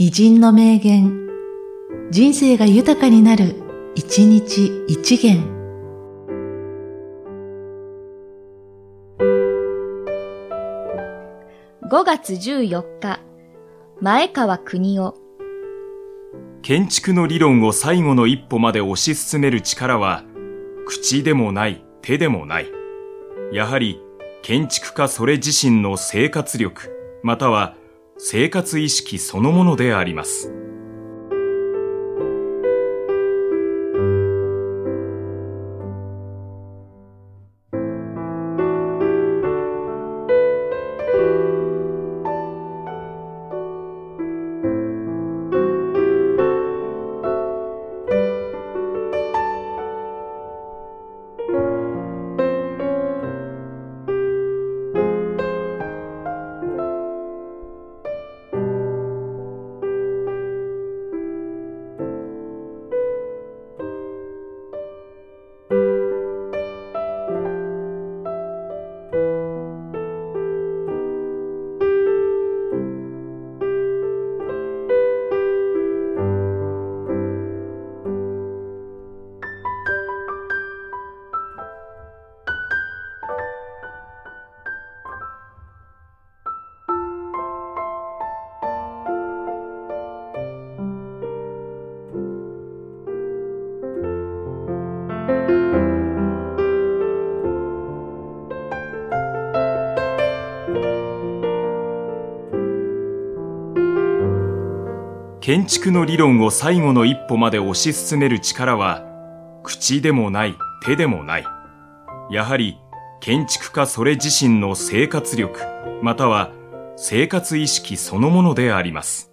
偉人の名言、人生が豊かになる、一日一元。5月14日、前川国夫。建築の理論を最後の一歩まで推し進める力は、口でもない、手でもない。やはり、建築家それ自身の生活力、または生活意識そのものであります。建築の理論を最後の一歩まで推し進める力は、口でもない、手でもない。やはり、建築家それ自身の生活力、または生活意識そのものであります。